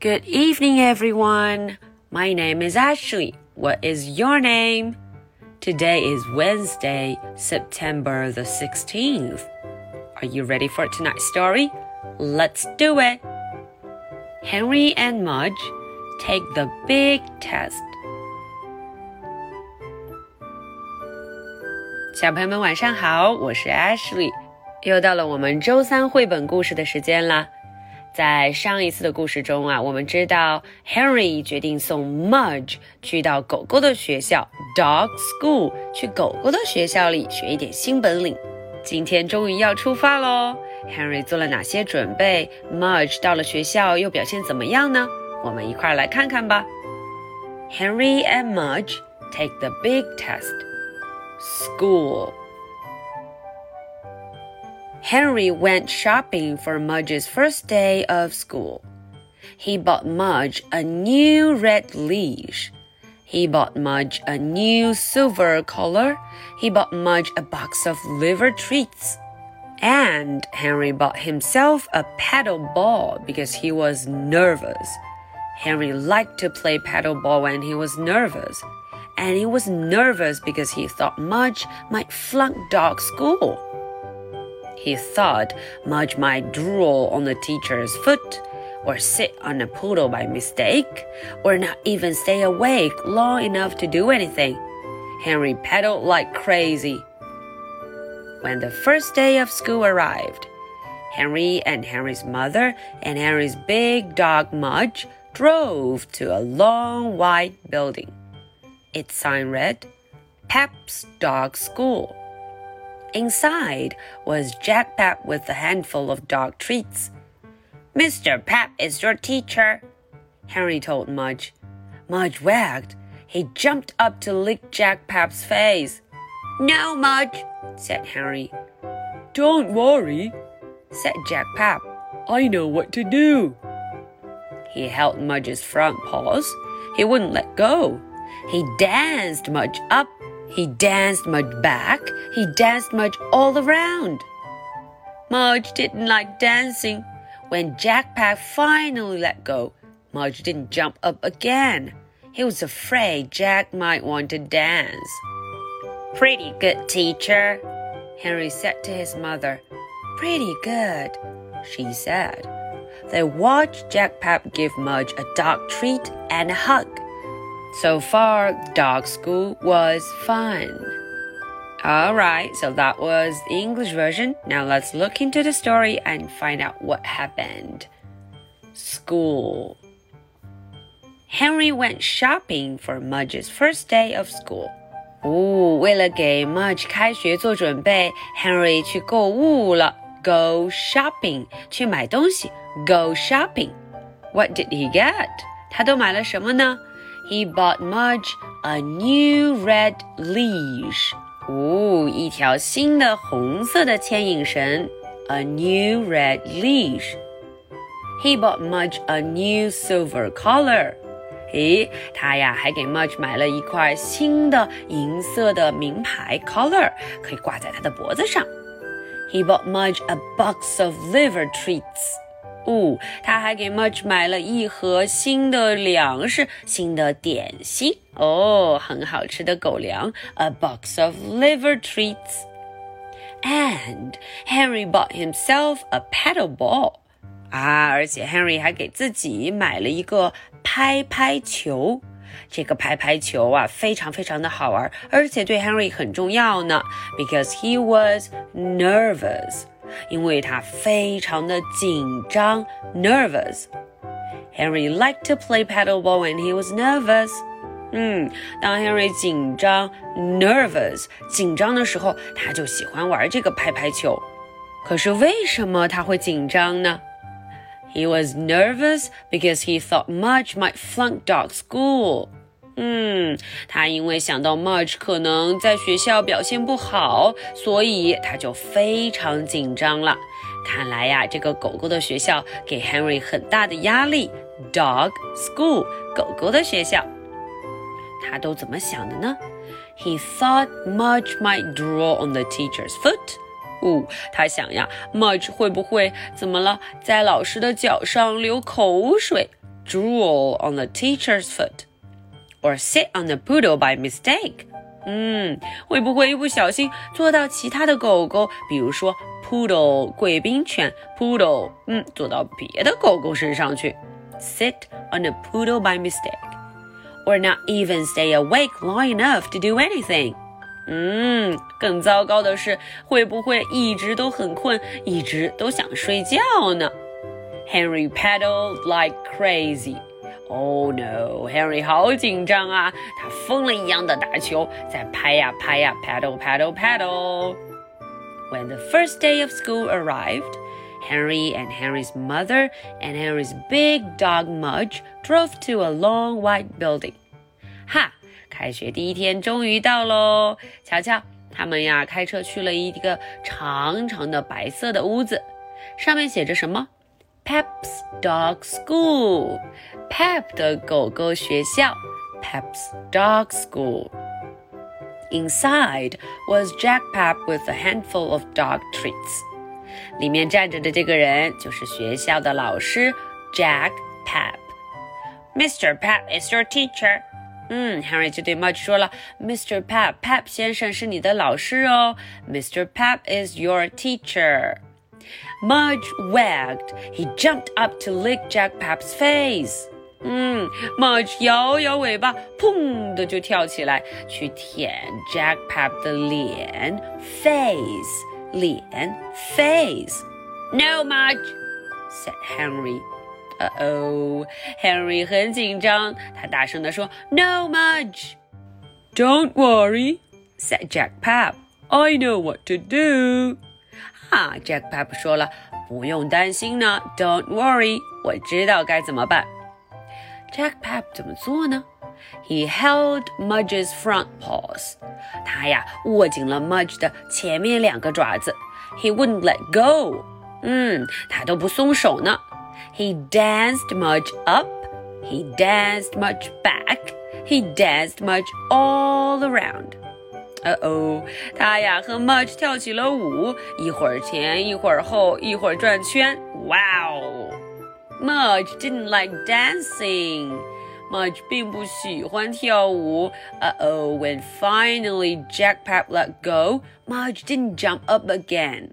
Good evening, everyone. My name is Ashley. What is your name? Today is Wednesday, September the 16th. Are you ready for tonight's story? Let's do it. Henry and Mudge take the big test. 小朋友们晚上好，我是 Ashley，又到了我们周三绘本故事的时间啦。 在上一次的故事中啊，我们知道 Henry 决定送 Mudge 去到狗狗的学校 Dog School，去狗狗的学校里学一点新本领。今天终于要出发喽！Henry 做了哪些准备？Mudge 到了学校又表现怎么样呢？我们一块来看看吧。Henry and Mudge take the big test. School. Henry went shopping for Mudge's first day of school. He bought Mudge a new red leash. He bought Mudge a new silver collar. He bought Mudge a box of liver treats. And Henry bought himself a paddle ball because he was nervous. Henry liked to play paddle ball when he was nervous. And he was nervous because he thought Mudge might flunk dog school. He thought Mudge might drool on the teacher's foot, or sit on a poodle by mistake, or not even stay awake long enough to do anything. Henry pedaled like crazy. When the first day of school arrived, Henry and Henry's mother and Henry's big dog Mudge drove to a long white building. Its sign read, Pep's Dog School. Inside was Jack Pep with a handful of dog treats. Mr. Pep is your teacher, Henry told Mudge. Mudge wagged. He jumped up to lick Jack Pep's face. No, Mudge, said Henry. Don't worry, said Jack Pep. I know what to do. He held Mudge's front paws. He wouldn't let go. He danced Mudge up he danced Mudge back. He danced Mudge all around. Mudge didn't like dancing. When Jack Pep finally let go, Mudge didn't jump up again. He was afraid Jack might want to dance. Pretty good, teacher, Henry said to his mother. Pretty good, she said. They watched Jack give Mudge a dog treat and a hug. So far, dog school was fun. Alright, so that was the English version. Now let's look into the story and find out what happened. School. Henry went shopping for Mudge's first day of school. 哦，为了给 Mudge 开学做准备，Henry 去购物了。Go shopping，去买东西。Go shopping。What did he get？他都买了什么呢 he bought Mudge a new red leash. 哦，一条新的红色的牵引绳，a new red leash. He bought Mudge a new silver collar. 诶，他呀还给 bought Mudge a box of liver treats. 物。他还给 Mudge 买了一盒新的粮食、新的点心哦，很好吃的狗粮，a box of liver treats。And Henry bought himself a paddle ball. ball。啊，而且 Henry 还给自己买了一个拍拍球。这个拍拍球啊，非常非常的好玩，而且对 Henry 很重要呢，because he was nervous。因为他非常的紧张，nervous。Henry liked to play paddleball when he was nervous。嗯，当 Henry 紧张，nervous 紧张的时候，他就喜欢玩这个拍拍球。可是为什么他会紧张呢？He was nervous because he thought Mudge might flunk dog school. 嗯，他因为想到 March 可能在学校表现不好，所以他就非常紧张了。看来呀，这个狗狗的学校给 Henry 很大的压力。Dog school，狗狗的学校，他都怎么想的呢？He thought March might draw on the teacher's foot。哦，他想呀，March 会不会怎么了，在老师的脚上流口水？drool on the teacher's foot or sit on the poodle by mistake? 嗯，会不会一不小心坐到其他的狗狗，比如说 poodle 贵宾犬 poodle，嗯，坐到别的狗狗身上去，sit on a poodle by mistake, or not even stay awake long enough to do anything。嗯，更糟糕的是，会不会一直都很困，一直都想睡觉呢？Henry paddled like crazy. Oh no, Henry 好紧张啊！他疯了一样的打球，在拍呀拍呀，paddle paddle paddle。When the first day of school arrived, Henry and Henry's mother and Henry's big dog Mudge drove to a long white building. 哈，开学第一天终于到喽！瞧瞧，他们呀开车去了一个长长的白色的屋子，上面写着什么 ？Pep's Dog School. Pep 的狗狗学校，Pep's Dog School. Inside was Jack Pep with a handful of dog treats. 里面站着的这个人就是学校的老师 Jack Pep. Mr. Pep is your teacher. 嗯，Henry 就对 Mudge 说了，Mr. Pep，Pep 先生是你的老师哦。Mr. Pep is your teacher. Mudge wagged. He jumped up to lick Jack Pep's face. Hmm, 嗯，Mudge 摇摇尾巴，砰的就跳起来，去舔 Jack Pep 的脸，face 脸 face。No, Mudge said Henry. Uh oh, Henry 很紧张，他大声地说，No, Mudge. Don't worry, said Jack Pep. I know what to do. 哈，Jack Pap 说了，不用担心呢，Don't worry，我知道该怎么办。Jack Pap 怎么做呢？He held Mudge's front paws，他呀握紧了 Mudge 的前面两个爪子。He wouldn't let go，嗯，他都不松手呢。He danced Mudge up，he danced Mudge back，he danced Mudge all around。 呃哦，他呀和 Mudge 跳起了舞，一会儿前，一会儿后，一会儿转圈。哇哦，Mudge didn't like dancing. Mudge 并不喜欢跳舞。Uh oh, when finally Jack Pep let go, Mudge didn't jump up again.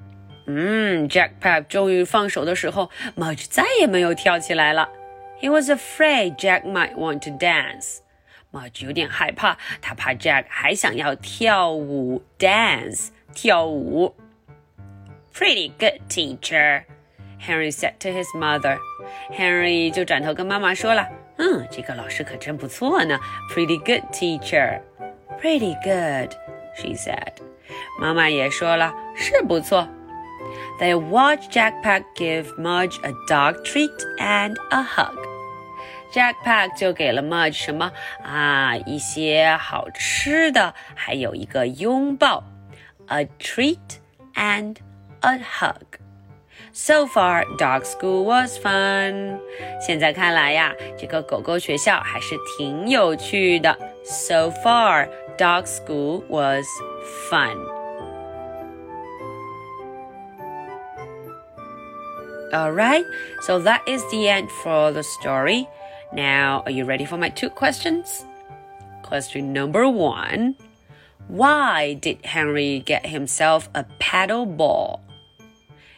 嗯，Jack Pep 终于放手的时候，Mudge 再也没有跳起来了。He was afraid Jack might want to dance. 马吉有点害怕，他怕 Jack 还想要跳舞 dance 跳舞。Pretty good teacher, Henry said to his mother. Henry 就转头跟妈妈说了：“嗯，这个老师可真不错呢。Pretty good teacher, pretty good,” she said. 妈妈也说了：“是不错。” They watched Jack Pep give Mudge a dog treat and a hug. Jack Pep 就给了 Mudge 什么啊一些好吃的，还有一个拥抱，a treat and a hug。So far, dog school was fun。现在看来呀，这个狗狗学校还是挺有趣的。So far, dog school was fun。Alright, so that is the end for the story. Now, are you ready for my two questions? Question number one Why did Henry get himself a paddle ball?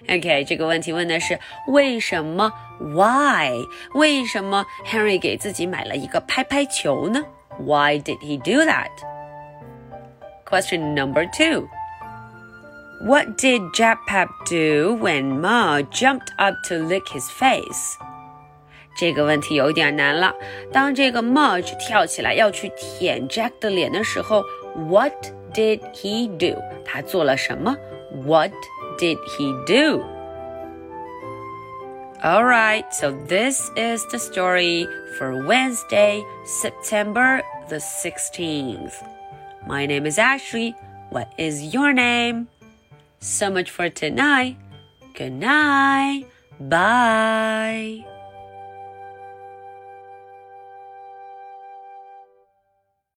OK，这个问题问的是为什么？Why？为什么 Henry 给自己买了一个拍拍球呢？Why did he do that? Question number two. What did Jack Pep do when Ma jumped up to lick his face? 这个问题有点难了。当这个 Mudge 跳起来要去舔 Jack 的脸的时候，What did he do？他做了什么？What did he do？All right, so this is the story for Wednesday, September the 16th. My name is Ashley. What is your name? So much for tonight. Good night. Bye.